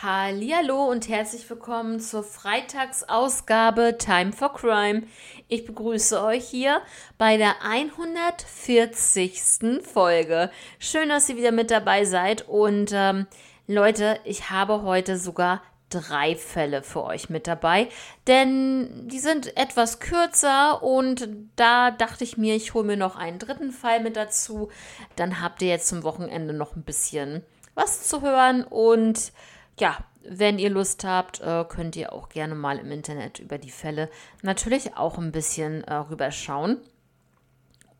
Hallo und herzlich willkommen zur Freitagsausgabe Time for Crime. Ich begrüße euch hier bei der 140. Folge. Schön, dass ihr wieder mit dabei seid und ähm, Leute, ich habe heute sogar drei Fälle für euch mit dabei, denn die sind etwas kürzer und da dachte ich mir, ich hole mir noch einen dritten Fall mit dazu. Dann habt ihr jetzt zum Wochenende noch ein bisschen was zu hören und ja, wenn ihr Lust habt, äh, könnt ihr auch gerne mal im Internet über die Fälle natürlich auch ein bisschen äh, rüberschauen.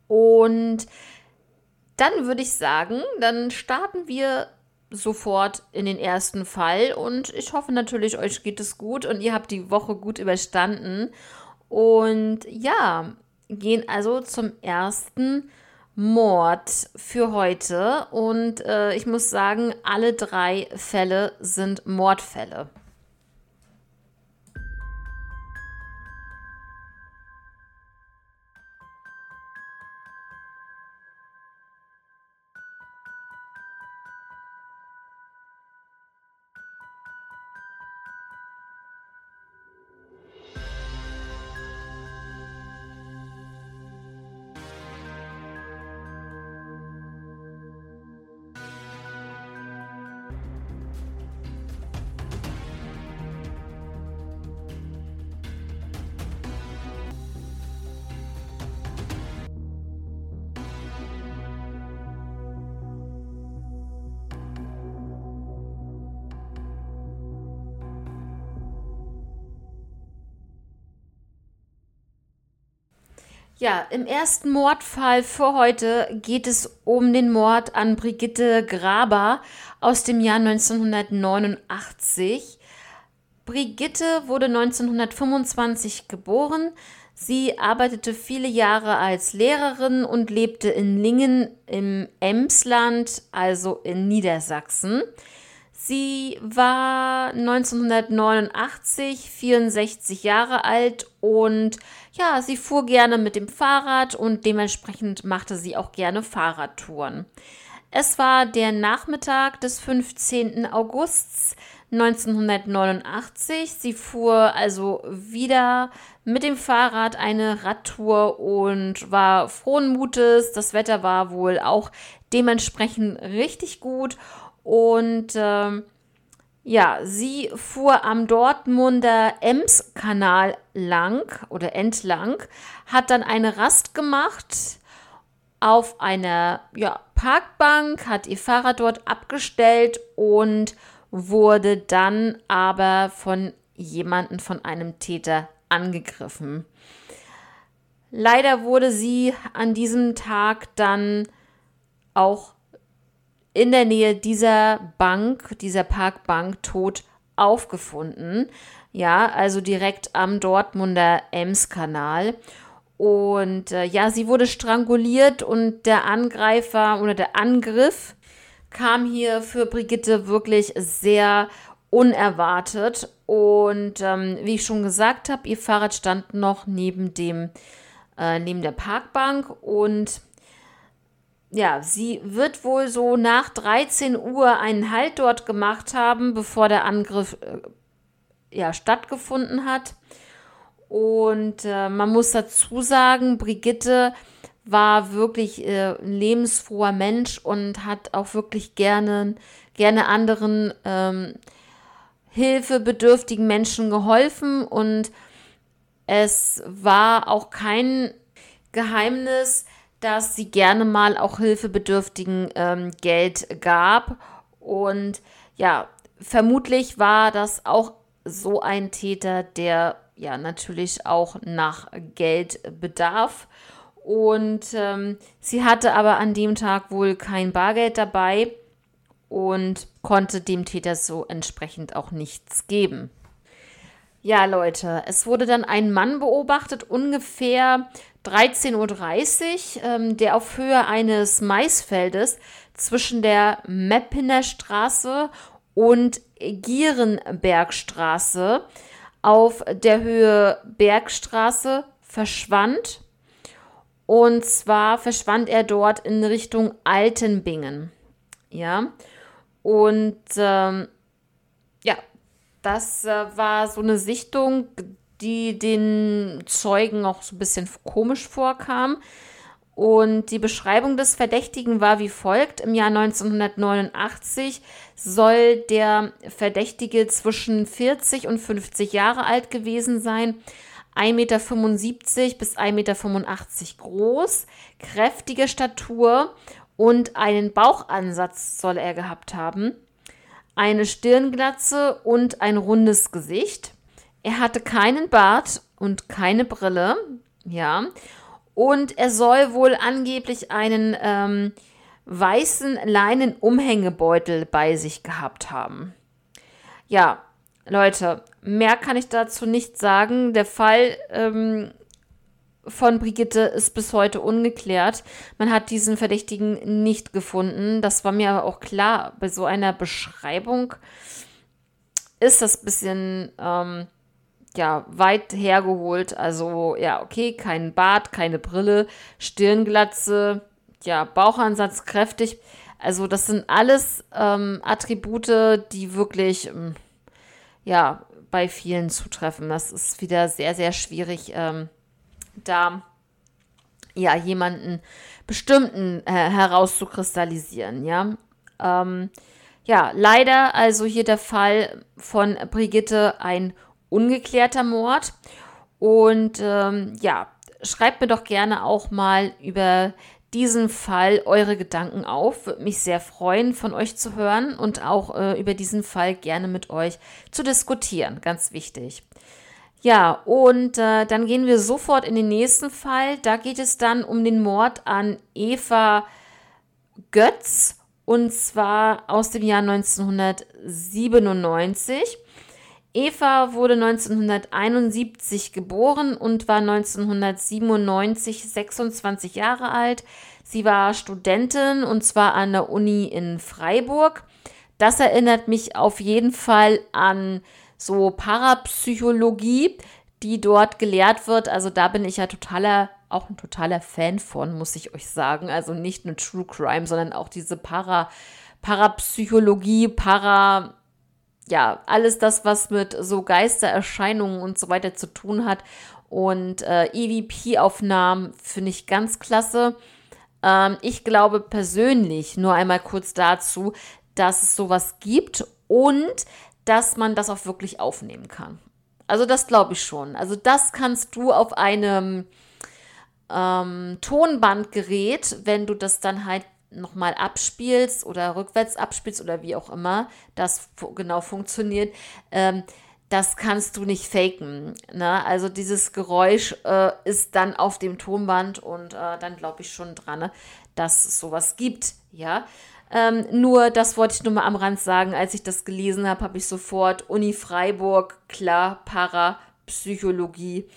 Und dann würde ich sagen, dann starten wir sofort in den ersten Fall und ich hoffe natürlich, euch geht es gut und ihr habt die Woche gut überstanden. Und ja, gehen also zum ersten Fall. Mord für heute und äh, ich muss sagen, alle drei Fälle sind Mordfälle. Ja, im ersten Mordfall für heute geht es um den Mord an Brigitte Graber aus dem Jahr 1989. Brigitte wurde 1925 geboren. Sie arbeitete viele Jahre als Lehrerin und lebte in Lingen im Emsland, also in Niedersachsen. Sie war 1989 64 Jahre alt und ja, sie fuhr gerne mit dem Fahrrad und dementsprechend machte sie auch gerne Fahrradtouren. Es war der Nachmittag des 15. Augusts 1989. Sie fuhr also wieder mit dem Fahrrad eine Radtour und war frohen Mutes. Das Wetter war wohl auch dementsprechend richtig gut und ähm, ja, sie fuhr am Dortmunder Ems-Kanal lang oder entlang, hat dann eine Rast gemacht auf einer ja, Parkbank, hat ihr Fahrrad dort abgestellt und wurde dann aber von jemandem, von einem Täter angegriffen. Leider wurde sie an diesem Tag dann auch in der Nähe dieser Bank, dieser Parkbank, tot aufgefunden. Ja, also direkt am Dortmunder Emskanal. Und äh, ja, sie wurde stranguliert und der Angreifer oder der Angriff kam hier für Brigitte wirklich sehr unerwartet. Und ähm, wie ich schon gesagt habe, ihr Fahrrad stand noch neben dem äh, neben der Parkbank und ja, sie wird wohl so nach 13 Uhr einen Halt dort gemacht haben, bevor der Angriff äh, ja, stattgefunden hat. Und äh, man muss dazu sagen, Brigitte war wirklich äh, ein lebensfroher Mensch und hat auch wirklich gerne, gerne anderen ähm, hilfebedürftigen Menschen geholfen. Und es war auch kein Geheimnis, dass sie gerne mal auch Hilfebedürftigen ähm, Geld gab. Und ja, vermutlich war das auch so ein Täter, der ja natürlich auch nach Geld bedarf. Und ähm, sie hatte aber an dem Tag wohl kein Bargeld dabei und konnte dem Täter so entsprechend auch nichts geben. Ja, Leute, es wurde dann ein Mann beobachtet, ungefähr 13.30 Uhr, ähm, der auf Höhe eines Maisfeldes zwischen der Meppiner Straße und Gierenbergstraße auf der Höhe Bergstraße verschwand. Und zwar verschwand er dort in Richtung Altenbingen. Ja. Und ähm, ja, das äh, war so eine Sichtung, die den Zeugen auch so ein bisschen komisch vorkam. Und die Beschreibung des Verdächtigen war wie folgt. Im Jahr 1989 soll der Verdächtige zwischen 40 und 50 Jahre alt gewesen sein, 1,75 Meter bis 1,85 Meter groß, kräftige Statur und einen Bauchansatz soll er gehabt haben, eine Stirnglatze und ein rundes Gesicht. Er hatte keinen Bart und keine Brille, ja, und er soll wohl angeblich einen ähm, weißen Leinen-Umhängebeutel bei sich gehabt haben. Ja, Leute, mehr kann ich dazu nicht sagen. Der Fall ähm, von Brigitte ist bis heute ungeklärt. Man hat diesen Verdächtigen nicht gefunden. Das war mir aber auch klar. Bei so einer Beschreibung ist das ein bisschen ähm, ja, weit hergeholt. Also, ja, okay, kein Bart, keine Brille, Stirnglatze, ja, Bauchansatz kräftig. Also, das sind alles ähm, Attribute, die wirklich, ähm, ja, bei vielen zutreffen. Das ist wieder sehr, sehr schwierig, ähm, da ja jemanden bestimmten äh, herauszukristallisieren, ja. Ähm, ja, leider also hier der Fall von Brigitte ein ungeklärter Mord. Und ähm, ja, schreibt mir doch gerne auch mal über diesen Fall eure Gedanken auf. Würde mich sehr freuen, von euch zu hören und auch äh, über diesen Fall gerne mit euch zu diskutieren. Ganz wichtig. Ja, und äh, dann gehen wir sofort in den nächsten Fall. Da geht es dann um den Mord an Eva Götz und zwar aus dem Jahr 1997. Eva wurde 1971 geboren und war 1997 26 Jahre alt. Sie war Studentin und zwar an der Uni in Freiburg. Das erinnert mich auf jeden Fall an so Parapsychologie, die dort gelehrt wird. Also da bin ich ja totaler, auch ein totaler Fan von, muss ich euch sagen. Also nicht nur True Crime, sondern auch diese Para, Parapsychologie, Para, ja, alles das, was mit so Geistererscheinungen und so weiter zu tun hat. Und äh, EVP-Aufnahmen finde ich ganz klasse. Ähm, ich glaube persönlich, nur einmal kurz dazu, dass es sowas gibt und dass man das auch wirklich aufnehmen kann. Also das glaube ich schon. Also das kannst du auf einem ähm, Tonbandgerät, wenn du das dann halt nochmal abspielst oder rückwärts abspielst oder wie auch immer das genau funktioniert, ähm, das kannst du nicht faken. Ne? Also dieses Geräusch äh, ist dann auf dem Tonband und äh, dann glaube ich schon dran, ne, dass es sowas gibt. Ja. Ähm, nur das wollte ich nur mal am Rand sagen. Als ich das gelesen habe, habe ich sofort Uni Freiburg, klar, Parapsychologie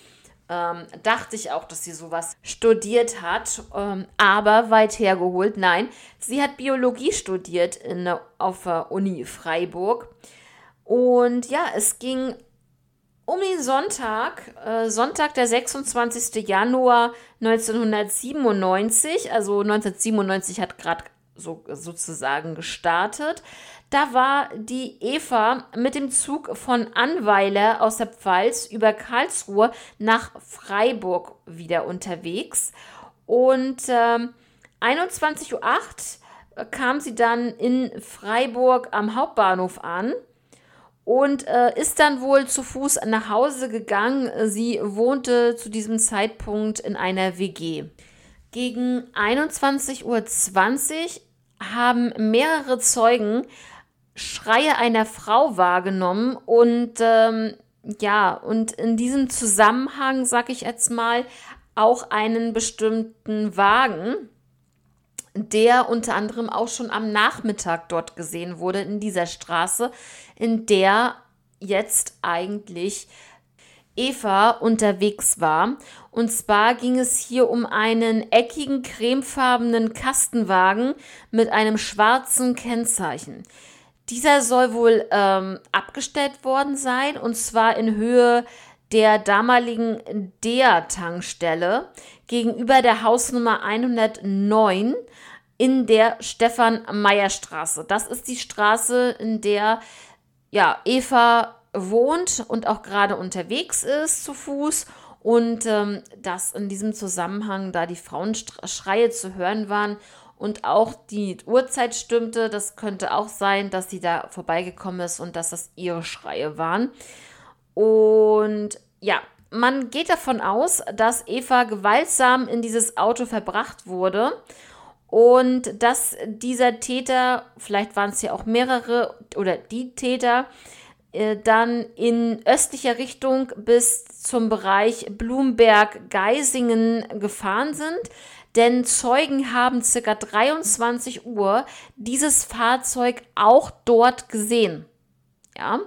ähm, dachte ich auch, dass sie sowas studiert hat, ähm, aber weit hergeholt. Nein, sie hat Biologie studiert in, auf der Uni Freiburg. Und ja, es ging um den Sonntag, äh, Sonntag, der 26. Januar 1997, also 1997 hat gerade so, sozusagen gestartet. Da war die Eva mit dem Zug von Anweiler aus der Pfalz über Karlsruhe nach Freiburg wieder unterwegs. Und äh, 21.08 Uhr kam sie dann in Freiburg am Hauptbahnhof an und äh, ist dann wohl zu Fuß nach Hause gegangen. Sie wohnte zu diesem Zeitpunkt in einer WG. Gegen 21.20 Uhr haben mehrere Zeugen Schreie einer Frau wahrgenommen und ähm, ja, und in diesem Zusammenhang, sag ich jetzt mal, auch einen bestimmten Wagen, der unter anderem auch schon am Nachmittag dort gesehen wurde, in dieser Straße, in der jetzt eigentlich Eva unterwegs war. Und zwar ging es hier um einen eckigen, cremefarbenen Kastenwagen mit einem schwarzen Kennzeichen. Dieser soll wohl ähm, abgestellt worden sein und zwar in Höhe der damaligen DEA-Tankstelle gegenüber der Hausnummer 109 in der Stefan-Meyer-Straße. Das ist die Straße, in der ja, Eva wohnt und auch gerade unterwegs ist zu Fuß und ähm, dass in diesem Zusammenhang da die Frauenschreie zu hören waren und auch die Uhrzeit stimmte. Das könnte auch sein, dass sie da vorbeigekommen ist und dass das ihre Schreie waren. Und ja, man geht davon aus, dass Eva gewaltsam in dieses Auto verbracht wurde und dass dieser Täter, vielleicht waren es ja auch mehrere oder die Täter, dann in östlicher Richtung bis zum Bereich Blumberg-Geisingen gefahren sind. Denn Zeugen haben circa 23 Uhr dieses Fahrzeug auch dort gesehen. Ja,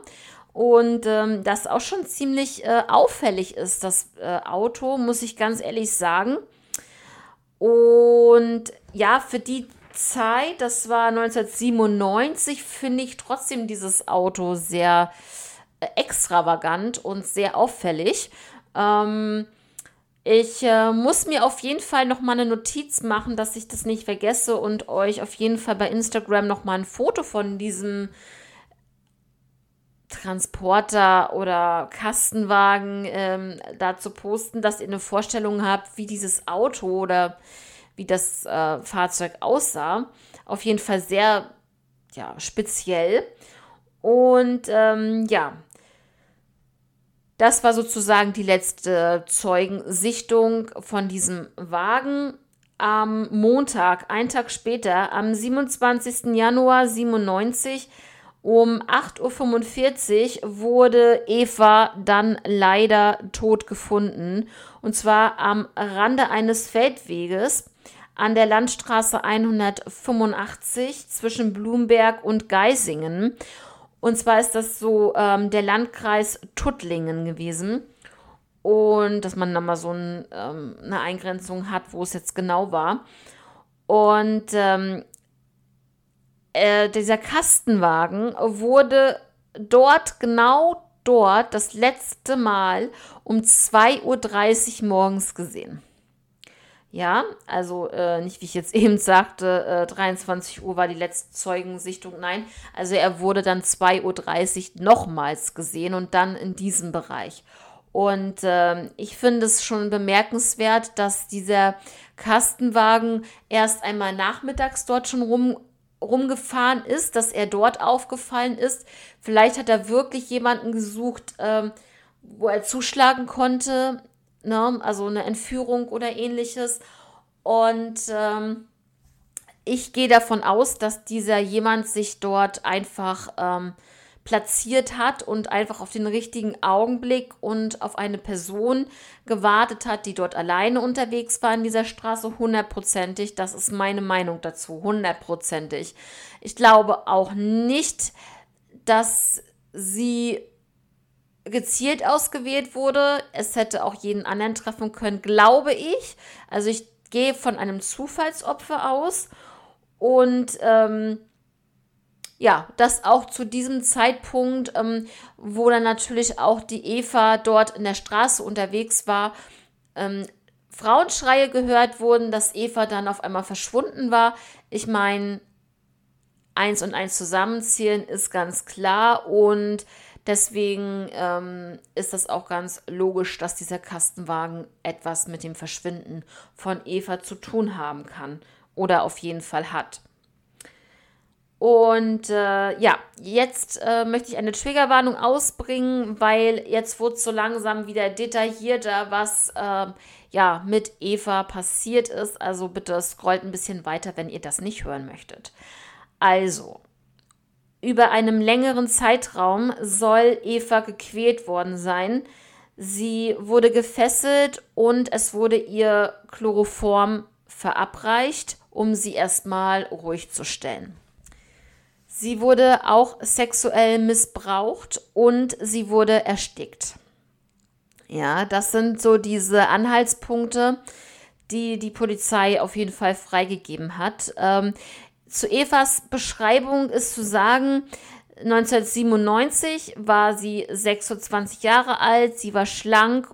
und ähm, das auch schon ziemlich äh, auffällig ist, das äh, Auto, muss ich ganz ehrlich sagen. Und ja, für die Zeit, das war 1997, finde ich trotzdem dieses Auto sehr äh, extravagant und sehr auffällig. Ähm, ich äh, muss mir auf jeden Fall noch mal eine Notiz machen, dass ich das nicht vergesse und euch auf jeden Fall bei Instagram noch mal ein Foto von diesem Transporter oder Kastenwagen ähm, dazu posten, dass ihr eine Vorstellung habt, wie dieses Auto oder wie das äh, Fahrzeug aussah. Auf jeden Fall sehr ja, speziell. Und ähm, ja, das war sozusagen die letzte Zeugensichtung von diesem Wagen. Am Montag, einen Tag später, am 27. Januar 97, um 8.45 Uhr wurde Eva dann leider tot gefunden. Und zwar am Rande eines Feldweges an der Landstraße 185 zwischen Blumberg und Geisingen. Und zwar ist das so ähm, der Landkreis Tuttlingen gewesen. Und dass man da mal so ein, ähm, eine Eingrenzung hat, wo es jetzt genau war. Und ähm, äh, dieser Kastenwagen wurde dort, genau dort, das letzte Mal um 2.30 Uhr morgens gesehen. Ja, also äh, nicht wie ich jetzt eben sagte, äh, 23 Uhr war die letzte Zeugensichtung. Nein, also er wurde dann 2.30 Uhr nochmals gesehen und dann in diesem Bereich. Und äh, ich finde es schon bemerkenswert, dass dieser Kastenwagen erst einmal nachmittags dort schon rum, rumgefahren ist, dass er dort aufgefallen ist. Vielleicht hat er wirklich jemanden gesucht, ähm, wo er zuschlagen konnte ne? also eine Entführung oder ähnliches. Und ähm, ich gehe davon aus, dass dieser jemand sich dort einfach ähm, platziert hat und einfach auf den richtigen Augenblick und auf eine Person gewartet hat, die dort alleine unterwegs war in dieser Straße, hundertprozentig. Das ist meine Meinung dazu, hundertprozentig. Ich glaube auch nicht, dass sie gezielt ausgewählt wurde. Es hätte auch jeden anderen treffen können, glaube ich. Also ich gehe von einem Zufallsopfer aus und ähm, ja, das auch zu diesem Zeitpunkt, ähm, wo dann natürlich auch die Eva dort in der Straße unterwegs war, ähm, Frauenschreie gehört wurden, dass Eva dann auf einmal verschwunden war. Ich meine, eins und eins zusammenzählen ist ganz klar und Deswegen ähm, ist das auch ganz logisch, dass dieser Kastenwagen etwas mit dem Verschwinden von Eva zu tun haben kann oder auf jeden Fall hat. Und äh, ja, jetzt äh, möchte ich eine Triggerwarnung ausbringen, weil jetzt wird so langsam wieder detaillierter, was äh, ja mit Eva passiert ist. Also bitte scrollt ein bisschen weiter, wenn ihr das nicht hören möchtet. Also, über einem längeren Zeitraum soll Eva gequält worden sein. Sie wurde gefesselt und es wurde ihr Chloroform verabreicht, um sie erstmal ruhig zu stellen. Sie wurde auch sexuell missbraucht und sie wurde erstickt. Ja, das sind so diese Anhaltspunkte, die die Polizei auf jeden Fall freigegeben hat. Ähm, zu Evas Beschreibung ist zu sagen, 1997 war sie 26 Jahre alt, sie war schlank,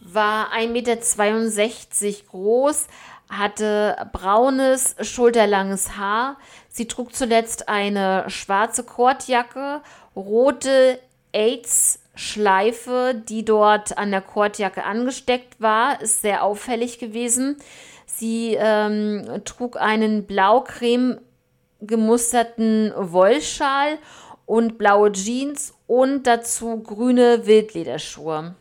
war 1,62 Meter groß, hatte braunes, schulterlanges Haar. Sie trug zuletzt eine schwarze Kordjacke rote AIDS-Schleife, die dort an der Kordjacke angesteckt war, ist sehr auffällig gewesen. Sie ähm, trug einen blau-creme gemusterten Wollschal und blaue Jeans und dazu grüne Wildlederschuhe.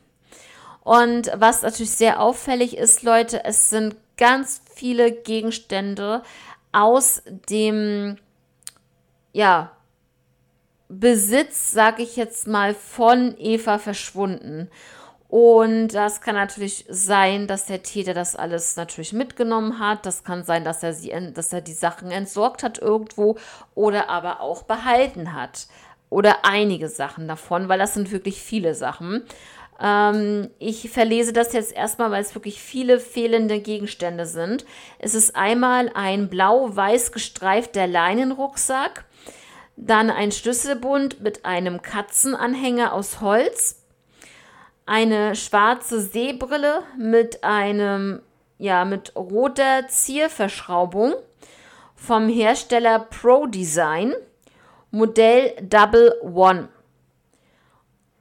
Und was natürlich sehr auffällig ist, Leute, es sind ganz viele Gegenstände aus dem ja, Besitz, sage ich jetzt mal, von Eva verschwunden. Und das kann natürlich sein, dass der Täter das alles natürlich mitgenommen hat. Das kann sein, dass er, sie, dass er die Sachen entsorgt hat irgendwo oder aber auch behalten hat. Oder einige Sachen davon, weil das sind wirklich viele Sachen. Ähm, ich verlese das jetzt erstmal, weil es wirklich viele fehlende Gegenstände sind. Es ist einmal ein blau-weiß gestreifter Leinenrucksack, dann ein Schlüsselbund mit einem Katzenanhänger aus Holz eine schwarze Seebrille mit einem, ja, mit roter Zierverschraubung vom Hersteller Pro Design, Modell Double One.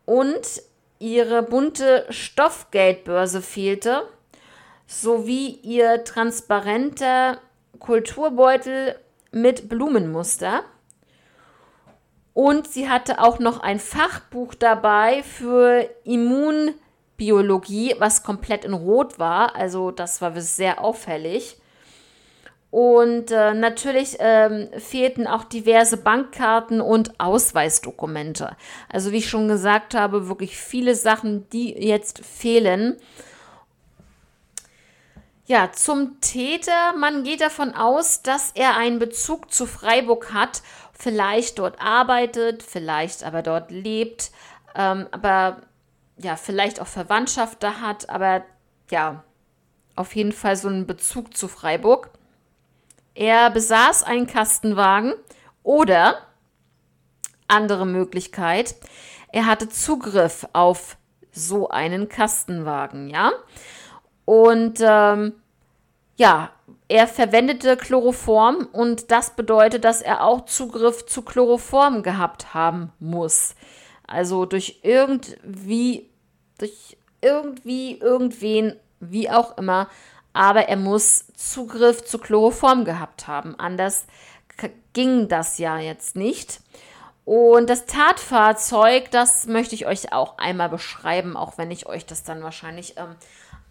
Und ihre bunte Stoffgeldbörse fehlte, sowie ihr transparenter Kulturbeutel mit Blumenmuster. Und sie hatte auch noch ein Fachbuch dabei für Immunbiologie, was komplett in Rot war. Also das war sehr auffällig. Und äh, natürlich ähm, fehlten auch diverse Bankkarten und Ausweisdokumente. Also wie ich schon gesagt habe, wirklich viele Sachen, die jetzt fehlen. Ja, zum Täter. Man geht davon aus, dass er einen Bezug zu Freiburg hat vielleicht dort arbeitet, vielleicht aber dort lebt, ähm, aber ja, vielleicht auch Verwandtschaft da hat, aber ja, auf jeden Fall so einen Bezug zu Freiburg. Er besaß einen Kastenwagen oder andere Möglichkeit, er hatte Zugriff auf so einen Kastenwagen, ja. Und ähm, ja, er verwendete Chloroform und das bedeutet, dass er auch Zugriff zu Chloroform gehabt haben muss. Also durch irgendwie, durch irgendwie, irgendwen, wie auch immer, aber er muss Zugriff zu Chloroform gehabt haben. Anders ging das ja jetzt nicht. Und das Tatfahrzeug, das möchte ich euch auch einmal beschreiben, auch wenn ich euch das dann wahrscheinlich ähm,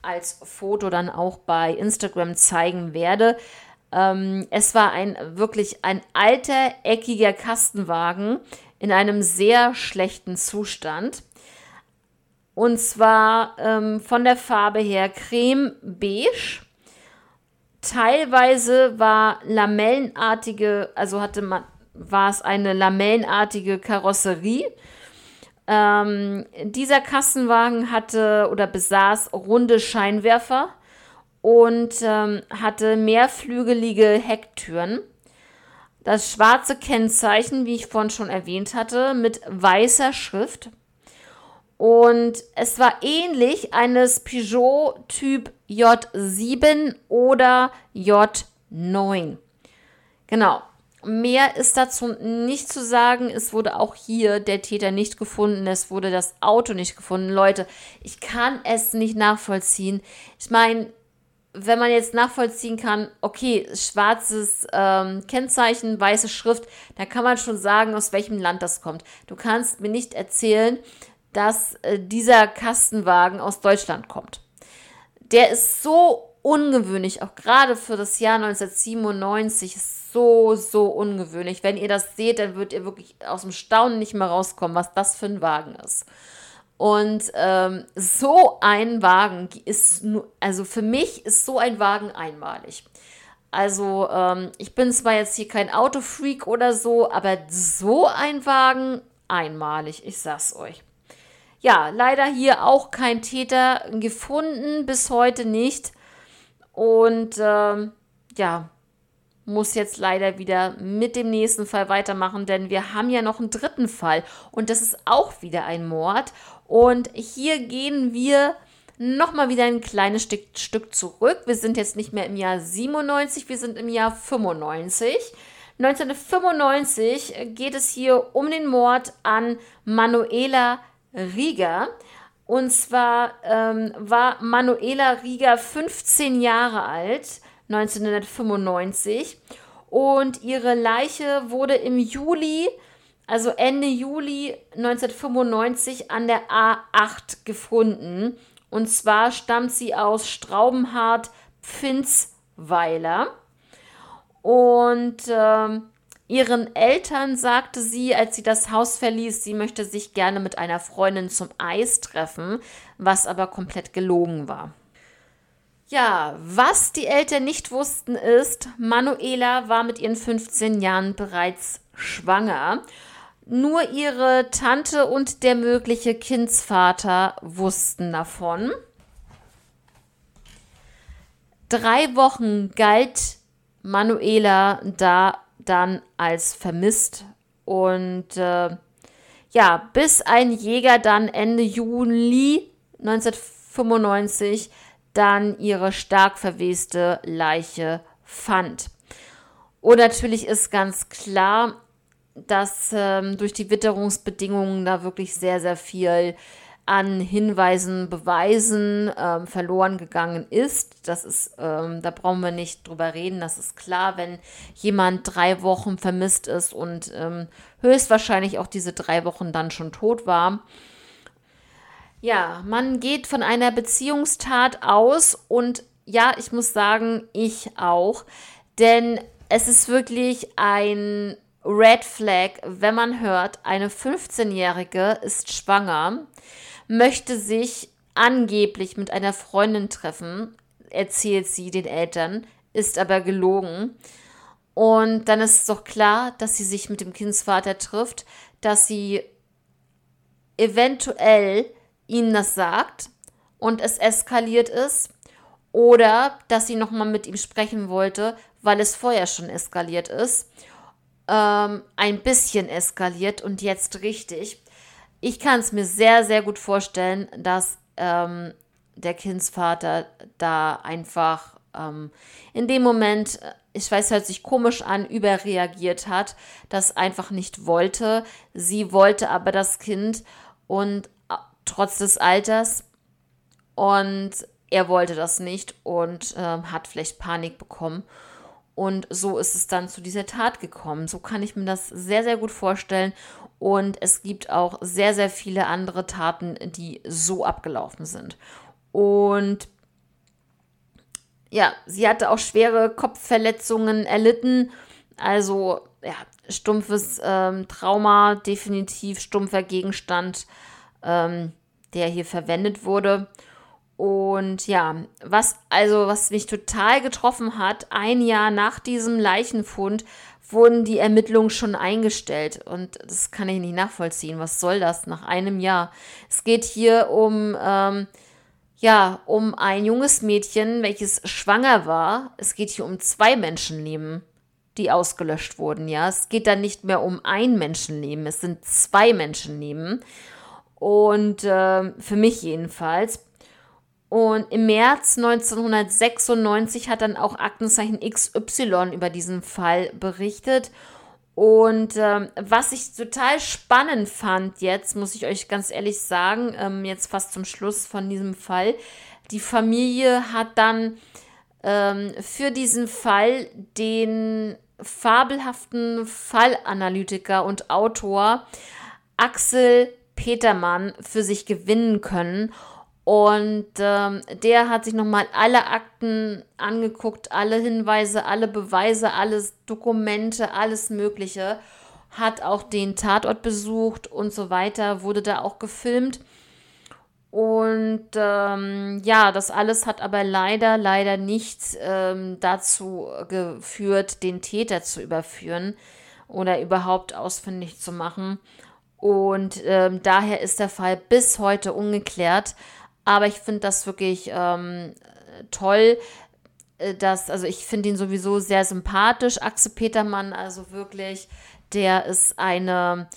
als Foto dann auch bei Instagram zeigen werde. Ähm, es war ein wirklich ein alter, eckiger Kastenwagen in einem sehr schlechten Zustand. Und zwar ähm, von der Farbe her creme beige. Teilweise war lamellenartige, also hatte man, war es eine lamellenartige Karosserie ähm, dieser Kassenwagen hatte oder besaß runde Scheinwerfer und ähm, hatte mehrflügelige Hecktüren. Das schwarze Kennzeichen, wie ich vorhin schon erwähnt hatte, mit weißer Schrift. Und es war ähnlich eines Peugeot Typ J7 oder J9. Genau. Mehr ist dazu nicht zu sagen. Es wurde auch hier der Täter nicht gefunden. Es wurde das Auto nicht gefunden. Leute, ich kann es nicht nachvollziehen. Ich meine, wenn man jetzt nachvollziehen kann, okay, schwarzes ähm, Kennzeichen, weiße Schrift, dann kann man schon sagen, aus welchem Land das kommt. Du kannst mir nicht erzählen, dass äh, dieser Kastenwagen aus Deutschland kommt. Der ist so ungewöhnlich, auch gerade für das Jahr 1997. Ist so, so ungewöhnlich. Wenn ihr das seht, dann würdet ihr wirklich aus dem Staunen nicht mehr rauskommen, was das für ein Wagen ist. Und ähm, so ein Wagen ist, also für mich ist so ein Wagen einmalig. Also ähm, ich bin zwar jetzt hier kein Autofreak oder so, aber so ein Wagen einmalig, ich sag's euch. Ja, leider hier auch kein Täter gefunden, bis heute nicht. Und ähm, ja, muss jetzt leider wieder mit dem nächsten Fall weitermachen, denn wir haben ja noch einen dritten Fall und das ist auch wieder ein Mord. Und hier gehen wir nochmal wieder ein kleines Stück, Stück zurück. Wir sind jetzt nicht mehr im Jahr 97, wir sind im Jahr 95. 1995 geht es hier um den Mord an Manuela Rieger. Und zwar ähm, war Manuela Rieger 15 Jahre alt, 1995. Und ihre Leiche wurde im Juli, also Ende Juli 1995, an der A8 gefunden. Und zwar stammt sie aus Straubenhardt-Pfinzweiler. Und ähm, ihren Eltern sagte sie, als sie das Haus verließ, sie möchte sich gerne mit einer Freundin zum Eis treffen, was aber komplett gelogen war. Ja, was die Eltern nicht wussten ist, Manuela war mit ihren 15 Jahren bereits schwanger. Nur ihre Tante und der mögliche Kindsvater wussten davon. Drei Wochen galt Manuela da dann als vermisst. Und äh, ja, bis ein Jäger dann Ende Juli 1995 dann ihre stark verweste Leiche fand. Und natürlich ist ganz klar, dass ähm, durch die Witterungsbedingungen da wirklich sehr, sehr viel an Hinweisen, Beweisen ähm, verloren gegangen ist. Das ist, ähm, da brauchen wir nicht drüber reden. Das ist klar, wenn jemand drei Wochen vermisst ist und ähm, höchstwahrscheinlich auch diese drei Wochen dann schon tot war. Ja, man geht von einer Beziehungstat aus und ja, ich muss sagen, ich auch, denn es ist wirklich ein Red Flag, wenn man hört, eine 15-Jährige ist schwanger möchte sich angeblich mit einer Freundin treffen, erzählt sie den Eltern, ist aber gelogen. Und dann ist es doch klar, dass sie sich mit dem Kindsvater trifft, dass sie eventuell ihm das sagt und es eskaliert ist oder dass sie nochmal mit ihm sprechen wollte, weil es vorher schon eskaliert ist. Ähm, ein bisschen eskaliert und jetzt richtig ich kann es mir sehr, sehr gut vorstellen, dass ähm, der Kindsvater da einfach ähm, in dem Moment, ich weiß, hört sich komisch an, überreagiert hat, das einfach nicht wollte. Sie wollte aber das Kind und äh, trotz des Alters und er wollte das nicht und ähm, hat vielleicht Panik bekommen. Und so ist es dann zu dieser Tat gekommen. So kann ich mir das sehr, sehr gut vorstellen. Und es gibt auch sehr, sehr viele andere Taten, die so abgelaufen sind. Und ja, sie hatte auch schwere Kopfverletzungen erlitten. Also ja, stumpfes ähm, Trauma, definitiv stumpfer Gegenstand, ähm, der hier verwendet wurde. Und ja, was also was mich total getroffen hat, ein Jahr nach diesem Leichenfund wurden die Ermittlungen schon eingestellt. Und das kann ich nicht nachvollziehen. Was soll das nach einem Jahr? Es geht hier um, ähm, ja, um ein junges Mädchen, welches schwanger war. Es geht hier um zwei Menschenleben, die ausgelöscht wurden. Ja, es geht dann nicht mehr um ein Menschenleben. Es sind zwei Menschenleben. Und äh, für mich jedenfalls. Und im März 1996 hat dann auch Aktenzeichen XY über diesen Fall berichtet. Und ähm, was ich total spannend fand jetzt, muss ich euch ganz ehrlich sagen, ähm, jetzt fast zum Schluss von diesem Fall, die Familie hat dann ähm, für diesen Fall den fabelhaften Fallanalytiker und Autor Axel Petermann für sich gewinnen können. Und ähm, der hat sich nochmal alle Akten angeguckt, alle Hinweise, alle Beweise, alles Dokumente, alles Mögliche. Hat auch den Tatort besucht und so weiter, wurde da auch gefilmt. Und ähm, ja, das alles hat aber leider, leider nicht ähm, dazu geführt, den Täter zu überführen oder überhaupt ausfindig zu machen. Und ähm, daher ist der Fall bis heute ungeklärt. Aber ich finde das wirklich ähm, toll, äh, dass, also ich finde ihn sowieso sehr sympathisch, Axel Petermann, also wirklich, der ist eine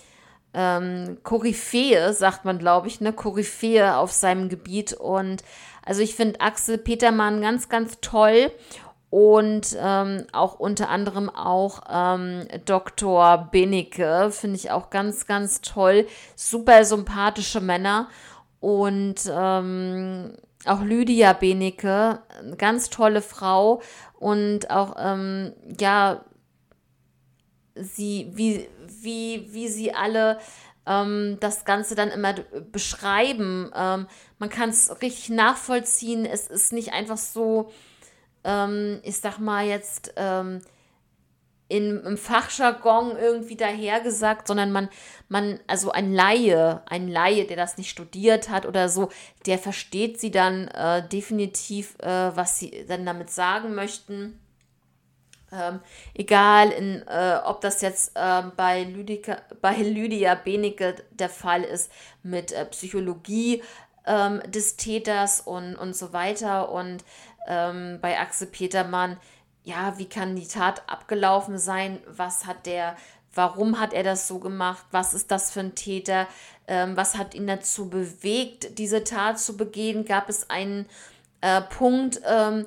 ähm, Koryphäe, sagt man, glaube ich, eine Koryphäe auf seinem Gebiet. Und also ich finde Axel Petermann ganz, ganz toll. und ähm, auch unter anderem auch ähm, Dr. Benecke, finde ich auch ganz, ganz toll. Super sympathische Männer und ähm, auch Lydia Benecke, ganz tolle Frau und auch, ähm, ja, sie, wie, wie, wie sie alle ähm, das Ganze dann immer beschreiben. Ähm, man kann es richtig nachvollziehen. Es ist nicht einfach so, ähm, ich sag mal jetzt, ähm, in, im Fachjargon irgendwie dahergesagt, sondern man, man, also ein Laie, ein Laie, der das nicht studiert hat oder so, der versteht sie dann äh, definitiv, äh, was sie dann damit sagen möchten. Ähm, egal, in, äh, ob das jetzt ähm, bei, Lydika, bei Lydia Benecke der Fall ist mit äh, Psychologie ähm, des Täters und, und so weiter und ähm, bei Axel Petermann, ja, wie kann die Tat abgelaufen sein? Was hat der, warum hat er das so gemacht? Was ist das für ein Täter? Ähm, was hat ihn dazu bewegt, diese Tat zu begehen? Gab es einen äh, Punkt, ähm,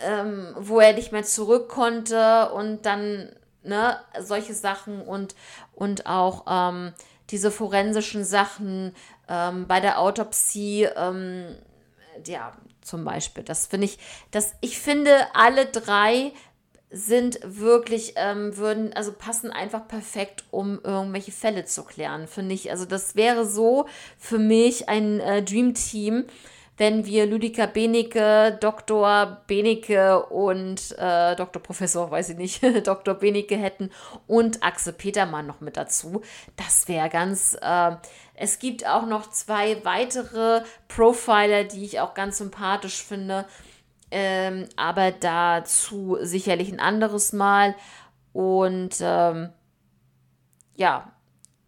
ähm, wo er nicht mehr zurück konnte und dann ne, solche Sachen und, und auch ähm, diese forensischen Sachen ähm, bei der Autopsie, ähm, ja, zum Beispiel. Das finde ich, das, ich finde, alle drei sind wirklich, ähm, würden, also passen einfach perfekt, um irgendwelche Fälle zu klären, finde ich. Also das wäre so für mich ein äh, Dream Team, wenn wir Ludika Benecke, Dr. Benecke und äh, Dr. Professor, weiß ich nicht, Dr. Benecke hätten und Axel Petermann noch mit dazu. Das wäre ganz. Äh, es gibt auch noch zwei weitere Profiler, die ich auch ganz sympathisch finde. Ähm, aber dazu sicherlich ein anderes Mal. Und ähm, ja,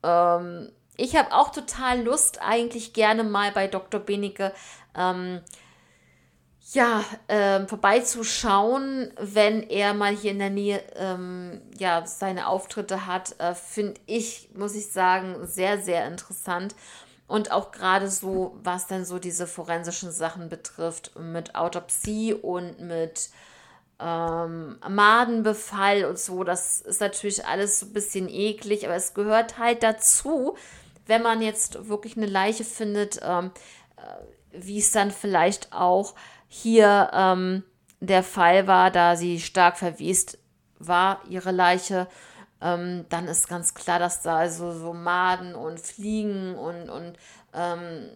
ähm, ich habe auch total Lust, eigentlich gerne mal bei Dr. Benecke ähm, ja, ähm, vorbeizuschauen, wenn er mal hier in der Nähe ähm, ja, seine Auftritte hat, äh, finde ich, muss ich sagen, sehr, sehr interessant. Und auch gerade so, was dann so diese forensischen Sachen betrifft, mit Autopsie und mit ähm, Madenbefall und so, das ist natürlich alles so ein bisschen eklig, aber es gehört halt dazu, wenn man jetzt wirklich eine Leiche findet, ähm, äh, wie es dann vielleicht auch hier ähm, der Fall war, da sie stark verwest war, ihre Leiche, ähm, dann ist ganz klar, dass da also so Maden und Fliegen und, und ähm,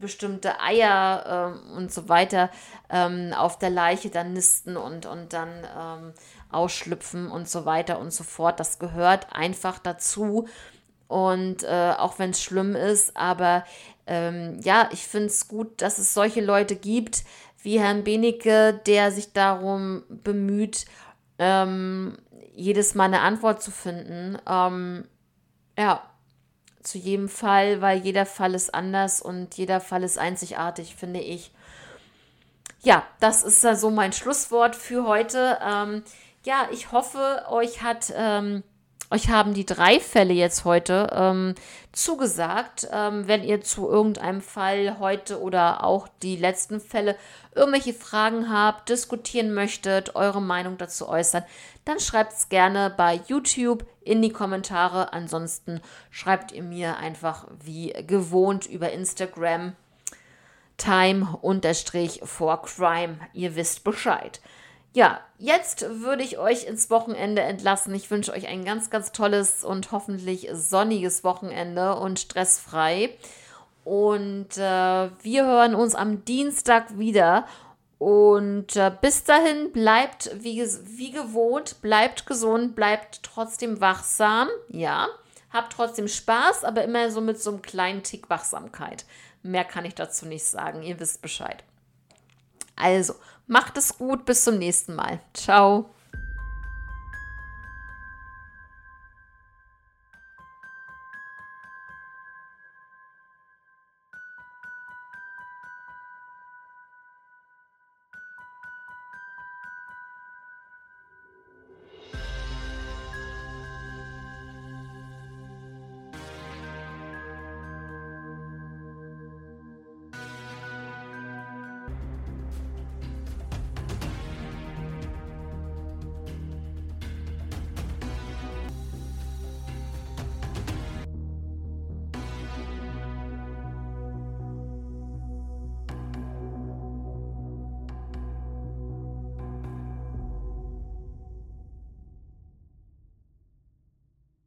bestimmte Eier ähm, und so weiter ähm, auf der Leiche dann nisten und, und dann ähm, ausschlüpfen und so weiter und so fort. Das gehört einfach dazu. Und äh, auch wenn es schlimm ist, aber ähm, ja, ich finde es gut, dass es solche Leute gibt wie Herrn Benecke, der sich darum bemüht, ähm, jedes Mal eine Antwort zu finden. Ähm, ja, zu jedem Fall, weil jeder Fall ist anders und jeder Fall ist einzigartig, finde ich. Ja, das ist so also mein Schlusswort für heute. Ähm, ja, ich hoffe, euch hat ähm, euch haben die drei Fälle jetzt heute ähm, zugesagt. Ähm, wenn ihr zu irgendeinem Fall heute oder auch die letzten Fälle irgendwelche Fragen habt, diskutieren möchtet, eure Meinung dazu äußern, dann schreibt es gerne bei YouTube in die Kommentare. Ansonsten schreibt ihr mir einfach wie gewohnt über Instagram time for crime. Ihr wisst Bescheid. Ja, jetzt würde ich euch ins Wochenende entlassen. Ich wünsche euch ein ganz, ganz tolles und hoffentlich sonniges Wochenende und stressfrei. Und äh, wir hören uns am Dienstag wieder. Und äh, bis dahin bleibt wie, wie gewohnt, bleibt gesund, bleibt trotzdem wachsam. Ja, habt trotzdem Spaß, aber immer so mit so einem kleinen Tick Wachsamkeit. Mehr kann ich dazu nicht sagen. Ihr wisst Bescheid. Also, Macht es gut, bis zum nächsten Mal. Ciao.